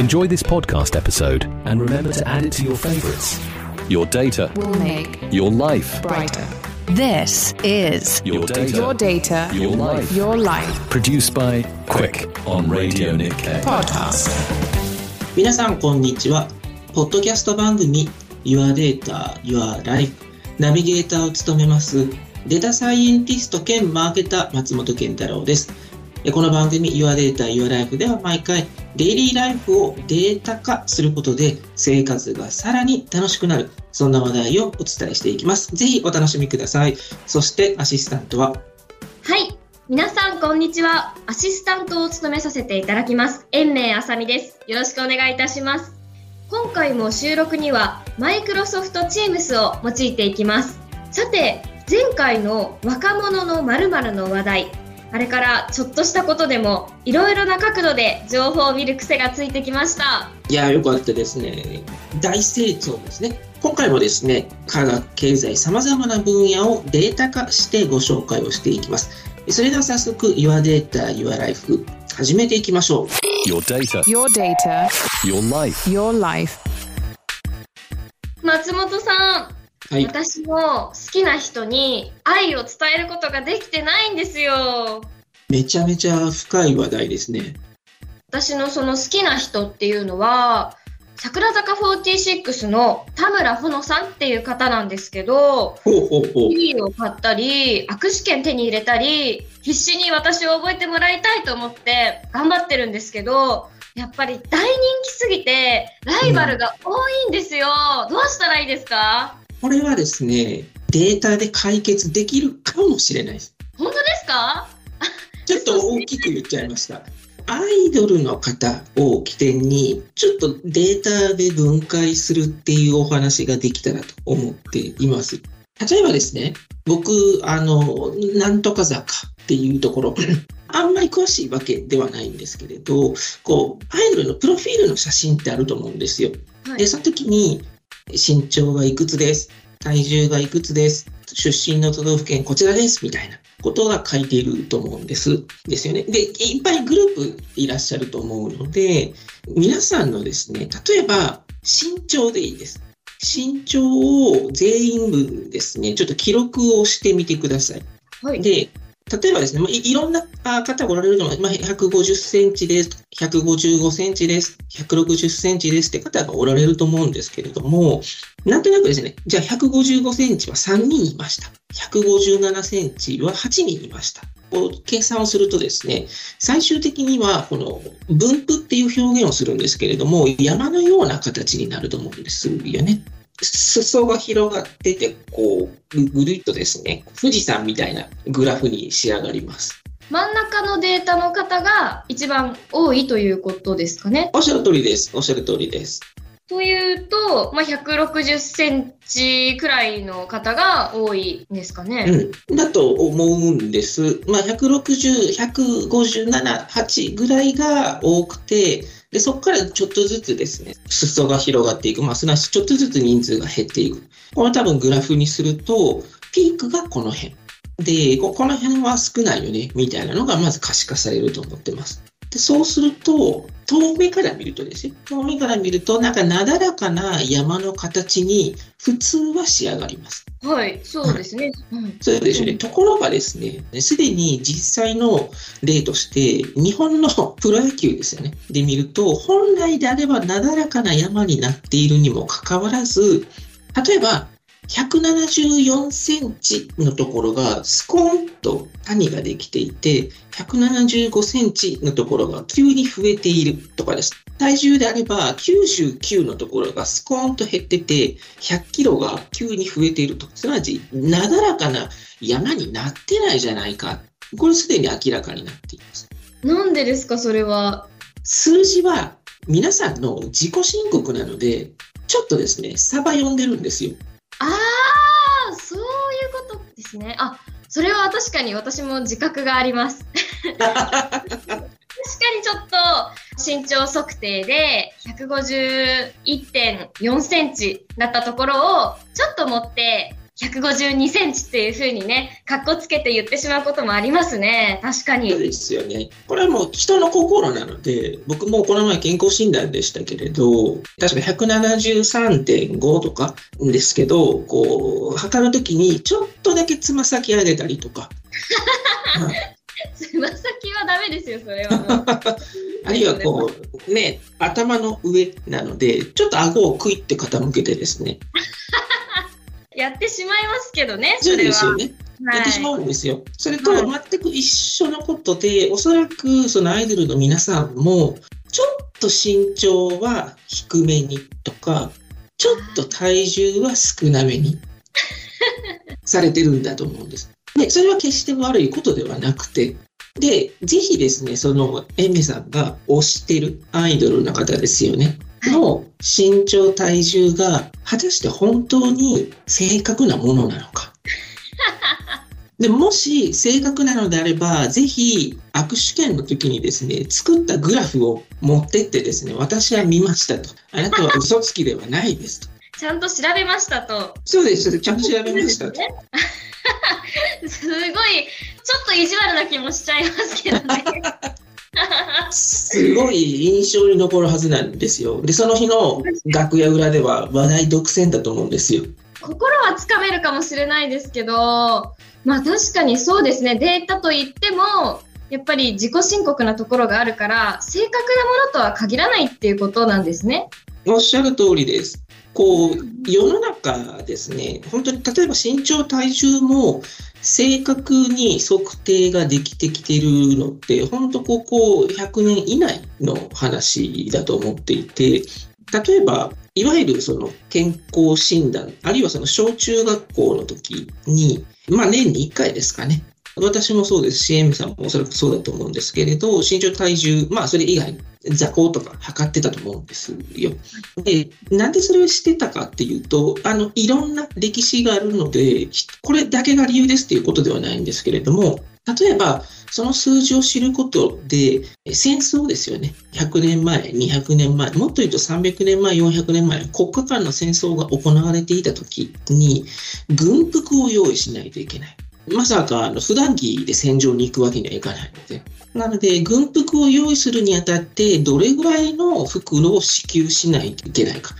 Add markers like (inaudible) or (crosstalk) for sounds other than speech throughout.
Enjoy this podcast episode and remember to add it to your favorites. Your data, will make your life, brighter. This is your data, your data, your life. your life Produced by Quick on Radio Nikkei. podcast. 皆さんこんにちは。ポッドキャスト番組 Your Data, Your Life ナビゲーターを務めますデータサイエンティスト兼マーケター松本健太郎です。 えこの番組 Your Data, Your Life では毎回デイリーライフをデータ化することで生活がさらに楽しくなるそんな話題をお伝えしていきます。ぜひお楽しみください。そしてアシスタントは？はい。皆さん、こんにちは。アシスタントを務めさせていただきます。延命あさみです。よろしくお願いいたします。今回も収録には、マイクロソフト Teams を用いていきます。さて、前回の若者の〇〇の話題。あれからちょっとしたことでも、いろいろな角度で情報を見る癖がついてきました。いやー、よかったですね。大成長ですね。今回もですね、科学、経済、様々な分野をデータ化してご紹介をしていきます。それでは早速、Your Data, Your Life 始めていきましょう。Your data, Your data, your life. your life. 松本さん、はい。私も好きな人に愛を伝えることができてないんですよ。めちゃめちゃ深い話題ですね。私のその好きな人っていうのは、桜坂46の田村ほのさんっていう方なんですけど、ほうほうほう。CD を買ったり、握手券手に入れたり、必死に私を覚えてもらいたいと思って頑張ってるんですけど、やっぱり大人気すぎて、ライバルが多いんですよ。どうしたらいいですか？これはですね、データで解決できるかもしれないです。本当ですか？(laughs) ちょっと大きく言っちゃいました。アイドルの方を起点に、ちょっとデータで分解するっていうお話ができたらと思っています。例えばですね、僕、あの、なんとか坂っていうところ、(coughs) あんまり詳しいわけではないんですけれど、こう、アイドルのプロフィールの写真ってあると思うんですよ。はいで、その時に、身長がいくつです。体重がいくつです。出身の都道府県こちらです。みたいなことが書いていると思うんです。ですよね。で、いっぱいグループいらっしゃると思うので、皆さんのですね、例えば身長でいいです。身長を全員分ですね、ちょっと記録をしてみてください。はい。で、例えばですね、いいろんな方がおられると思います。まあ、150センチです、155センチです、160センチですって方がおられると思うんですけれども、なんとなくですね、じゃあ155センチは3人いました。157センチは8人いました。こう計算をするとですね、最終的にはこの分布っていう表現をするんですけれども、山のような形になると思うんですよね。裾が広がってて、こう、ぐぐるっとですね、富士山みたいなグラフに仕上がります。真ん中のデータの方が一番多いということですかね？おっしゃる通りです。おっしゃる通りです。というと、まあ、160センチくらいの方が多いんですかね。うん。だと思うんです。まあ、160、157、8ぐらいが多くて、で、そこからちょっとずつですね、裾が広がっていく。まあ、すなわちちょっとずつ人数が減っていく。これ多分グラフにすると、ピークがこの辺。で、この辺は少ないよね、みたいなのがまず可視化されると思ってます。で、そうすると、遠目から見るとですね、遠目から見ると、なんかなだらかな山の形に普通は仕上がります。はい、そうですね。うん、そうでしょうね。ところがですね、すでに実際の例として、日本のプロ野球ですよね。で見ると、本来であればなだらかな山になっているにもかかわらず、例えば、174センチのところがスコーンと谷ができていて、175センチのところが急に増えているとかです。体重であれば99のところがスコーンと減ってて、100キロが急に増えていると。すなわち、なだらかな山になってないじゃないか。これすでに明らかになっています。なんでですか、それは？数字は皆さんの自己申告なので、ちょっとですね、サバ読んでるんですよ。ああ、そういうことですね。あ、それは確かに私も自覚があります。(laughs) 確かにちょっと身長測定で151.4センチだったところをちょっと持って152センチっていう風にね、かっこつけて言ってしまうこともありますね。確かそうに。ですよね。これはもう人の心なので、僕もこの前健康診断でしたけれど、確か173.5とかですけど、こう、測るときにちょっとだけつま先上げたりとか、(laughs) はいつま先はダメですよ、それは。(laughs) あるいはこう、ね、頭の上なので、ちょっと顎をクイって傾けてですね、(laughs) やってしまいますけどね、そうそれは。ですよね。はいやってしまうんですよ。それとは全く一緒のことで、おそらくそのアイドルの皆さんも、ちょっと身長は低めにとか、ちょっと体重は少なめに (laughs) されてるんだと思うんです。で、それは決して悪いことではなくて、で、ぜひですね、その、エミさんが推してるアイドルの方ですよね。の身長体重が果たして本当に正確なものなのか。(laughs) でもし正確なのであれば、ぜひ握手券の時にですね、作ったグラフを持ってってですね、私は見ましたと。あなたは嘘つきではないですと。(laughs) ちゃんと調べましたと。そうです、ちゃんと調べましたと。(laughs) すごい、ちょっと意地悪な気もしちゃいますけどね。すごい印象に残るはずなんですよ。で、その日の楽屋裏では話題独占だと思うんですよ。心はつかめるかもしれないですけど、まあ確かにそうですね、データといっても、やっぱり自己申告なところがあるから、正確なものとは限らないっていうことなんですね。おっしゃる通りです。こう、世の中ですね、本当に例えば身長体重も正確に測定ができてきてるのって、本当ここ100年以内の話だと思っていて、例えば、いわゆるその健康診断、あるいはその小中学校の時に、まあ年に1回ですかね。私もそうですし、エミさんもおそらくそうだと思うんですけれど、身長体重、まあそれ以外、座高とか測ってたと思うんですよ。で、なんでそれをしてたかっていうと、あの、いろんな歴史があるので、これだけが理由ですっていうことではないんですけれども、例えば、その数字を知ることで、戦争ですよね。100年前、200年前、もっと言うと300年前、400年前、国家間の戦争が行われていた時に、軍服を用意しないといけない。まさか、あの、普段着で戦場に行くわけにはいかないので。なので、軍服を用意するにあたって、どれぐらいの服を支給しないといけないか。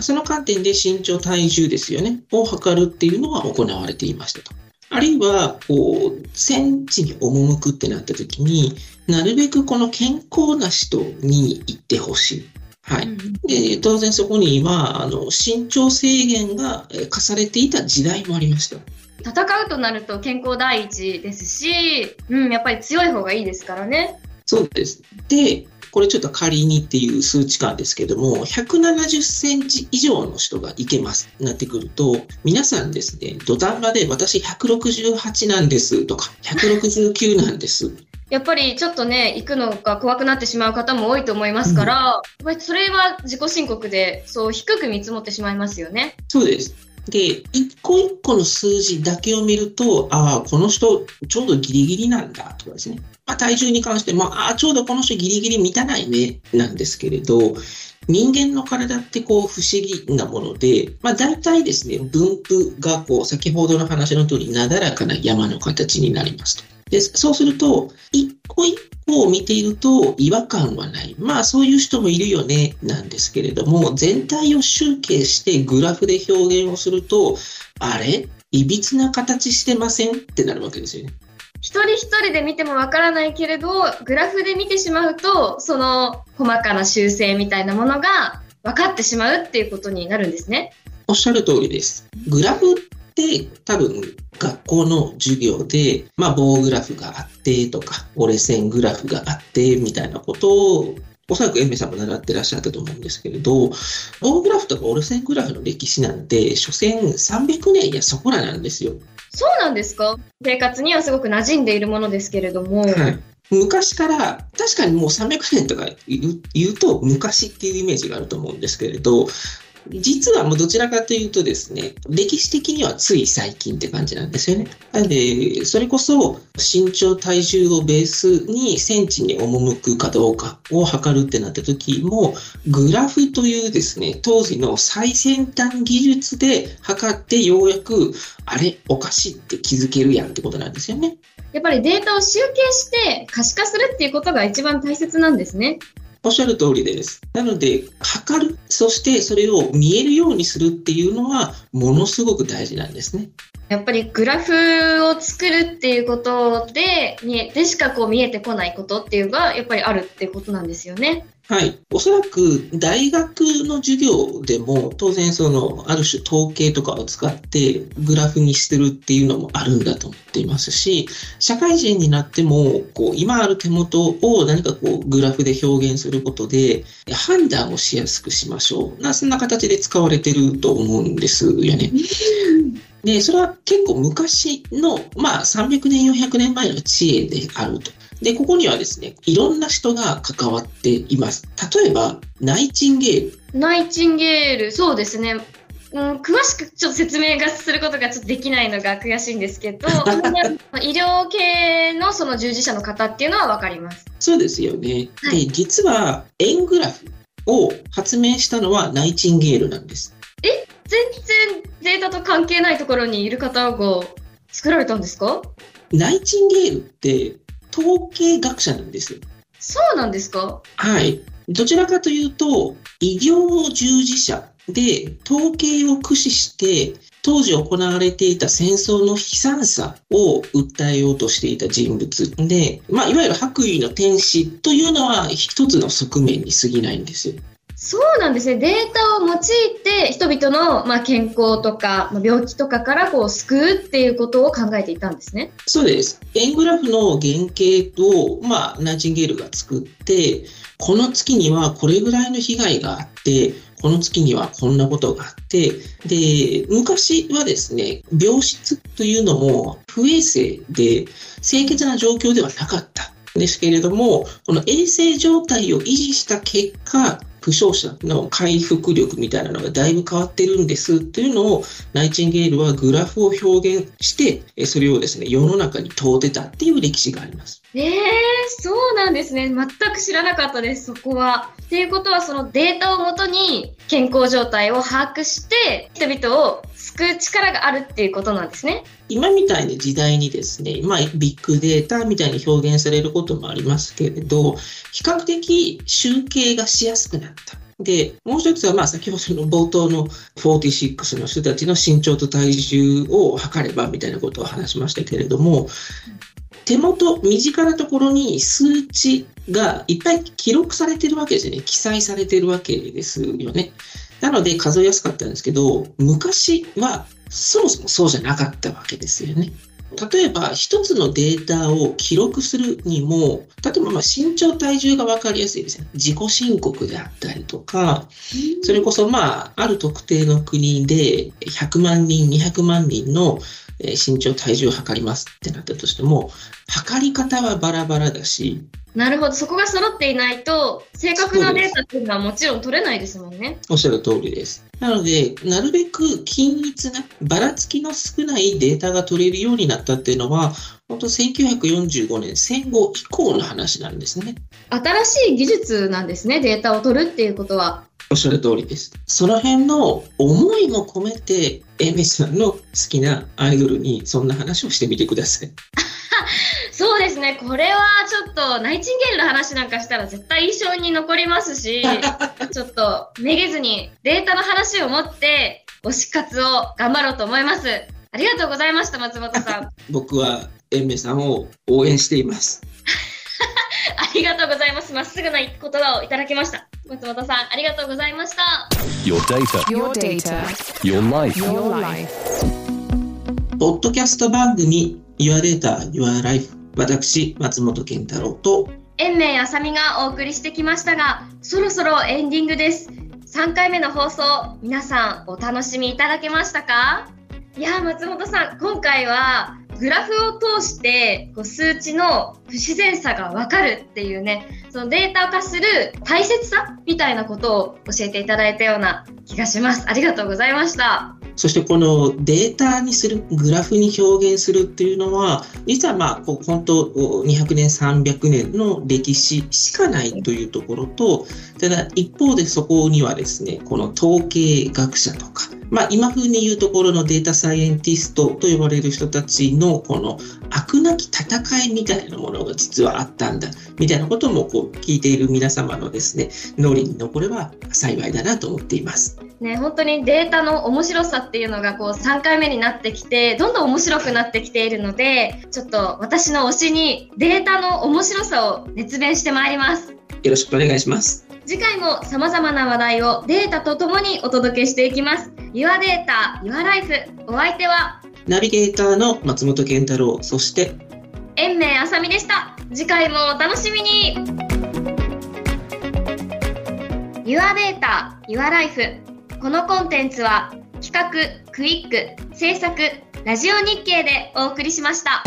その観点で身長、体重ですよね、を測るっていうのが行われていましたと。あるいは、こう、戦地に赴くってなった時に、なるべくこの健康な人に行ってほしい。はい。で、当然そこには、あの、身長制限がえー課されていた時代もありました。戦うとなると健康第一ですし、うん、やっぱり強い方がいいですからね。そうです。で、これちょっと仮にっていう数値感ですけども、170センチ以上の人がいけますなってくると、皆さんですね、土壇場で私168なんですとか、169なんです。やっぱりちょっとね、行くのが怖くなってしまう方も多いと思いますから、やっぱりそれは自己申告で、そう低く見積もってしまいますよね。そうです。で、一個一個の数字だけを見ると、ああ、この人ちょうどギリギリなんだとかですね。まあ、体重に関しても、ああ、ちょうどこの人ギリギリ満たないね、なんですけれど、人間の体ってこう不思議なもので、まあ大体ですね、分布がこう先ほどの話の通りなだらかな山の形になりますと。で、そうすると、一個一個を見ていると違和感はない。まあそういう人もいるよね、なんですけれども、全体を集計してグラフで表現をすると、あれ？いびつな形してませんってなるわけですよね。一人一人で見てもわからないけれど、グラフで見てしまうと、その細かな修正みたいなものが分かってしまうっていうことになるんですね。おっしゃる通りです。グラフって多分学校の授業で、まあ棒グラフがあってとか、折れ線グラフがあってみたいなことを、おそらくエンメさんも習ってらっしゃったと思うんですけれど、棒グラフとか折れ線グラフの歴史なんて、所詮300年やそこらなんですよ。そうなんですか？生活にはすごく馴染んでいるものですけれども。はい。昔から、確かにもう300年とか言うと昔っていうイメージがあると思うんですけれど、実はもうどちらかというとですね、歴史的にはつい最近って感じなんですよね。なので、それこそ身長体重をベースに戦地に赴くかどうかを測るってなった時も、グラフというですね、当時の最先端技術で測ってようやく、あれ、おかしいって気づけるやんってことなんですよね。やっぱりデータを集計して可視化するっていうことが一番大切なんですね。おっしゃる通りです。なので、測る、そしてそれを見えるようにするっていうのは、ものすごく大事なんですね。やっぱりグラフを作るっていうことで、でしかこう見えてこないことっていうのが、やっぱりあるってことなんですよね。はい。おそらく大学の授業でも当然そのある種統計とかを使ってグラフにしてるっていうのもあるんだと思っていますし、社会人になってもこう今ある手元を何かこうグラフで表現することで判断をしやすくしましょう。なそんな形で使われてると思うんですよね。で、それは結構昔の、まあ300年、400年前の知恵であると。で、ここにはですね、いろんな人が関わっています。例えば、ナイチンゲール。ナイチンゲール、そうですね。うん、詳しくちょっと説明がすることがちょっとできないのが悔しいんですけど、(laughs) 医療系のその従事者の方っていうのは分かります。そうですよね。はい、で、実は円グラフを発明したのはナイチンゲールなんです。え？全然データと関係ないところにいる方が作られたんですか？ナイチンゲールって統計学者なんですよ。そうなんですか？はい。どちらかというと、医療従事者で統計を駆使して当時行われていた戦争の悲惨さを訴えようとしていた人物で、まあ、いわゆる白衣の天使というのは一つの側面に過ぎないんですよ。そうなんですね。データを用いて人々の、まあ、健康とか、まあ、病気とかからこう救うっていうことを考えていたんですね。そうです。円グラフの原型を、まあ、ナイチンゲールが作って、この月にはこれぐらいの被害があって、この月にはこんなことがあって、で、昔はですね、病室というのも不衛生で清潔な状況ではなかったですけれども、この衛生状態を維持した結果、負傷者の回復力みたいなのがだいぶ変わってるんですっていうのをナイチンゲールはグラフを表現してそれをですね世の中に問うてたっていう歴史があります。えー、そうなんですね全く知らなかったですそこは。っていうことはそのデータをもとに健康状態を把握して人々を救う力があるっていうことなんですね。今みたいな時代にですね、まあ、ビッグデータみたいに表現されることもありますけれど、比較的集計がしやすくなった。で、もう一つは、まあ、先ほどの冒頭の46の人たちの身長と体重を測ればみたいなことを話しましたけれども、手元、身近なところに数値がいっぱい記録されてるわけですよね。記載されてるわけですよね。なので数えやすかったんですけど、昔はそもそもそうじゃなかったわけですよね。例えば、一つのデータを記録するにも、例えばま身長体重が分かりやすいですね。自己申告であったりとか、それこそまあ、ある特定の国で100万人、200万人の身長体重を測りますってなったとしても、測り方はバラバラだし、なるほど、そこが揃っていないと、正確なデータっていうのはもちろん取れないですもんね。おっしゃる通りです。なので、なるべく均一な、ばらつきの少ないデータが取れるようになったっていうのは、本当1945年戦後以降の話なんですね。新しい技術なんですね、データを取るっていうことは。おっしゃる通りです。その辺の思いも込めて、エメさんの好きなアイドルにそんな話をしてみてください。(laughs) そうですね、これはちょっとナイチンゲールの話なんかしたら絶対印象に残りますし、(laughs) ちょっとめげずにデータの話を持って推し活を頑張ろうと思います。ありがとうございました、松本さん。(laughs) 僕はエンメさんを応援しています。ありがとうございます。まっすぐな言葉をいただきました。松本さん、ありがとうございました。Your data. Your data. Your life. Your life. ポッドキャスト番組 Your Data, Your Life 私、松本健太郎と、延命あさみがお送りしてきましたが、そろそろエンディングです。3回目の放送、皆さんお楽しみいただけましたか？いや松本さん、今回はグラフを通してこう数値の不自然さが分かるっていうね、そのデータ化する大切さみたいなことを教えていただいたような気がします。ありがとうございました。そしてこのデータにする、グラフに表現するっていうのは、実はまあ、こう本当200年、300年の歴史しかないというところと、ただ一方でそこにはですね、この統計学者とか、まあ、今風に言うところのデータサイエンティストと呼ばれる人たちのこの悪なき戦いみたいなものが実はあったんだみたいなこともこう聞いている皆様のですね脳裏に残れば幸いだなと思っています。ね、本当にデータの面白さっていうのがこう3回目になってきてどんどん面白くなってきているのでちょっと私の推しにデータの面白さを熱弁してまいります。よろしくお願いします。次回も様々な話題をデータとともにお届けしていきます。Your Data, Your Life お相手は？ナビゲーターの松本健太郎。そして？延命あさみでした。次回もお楽しみに。Your Data, Your Life このコンテンツは企画、クイック、制作、ラジオ日経でお送りしました。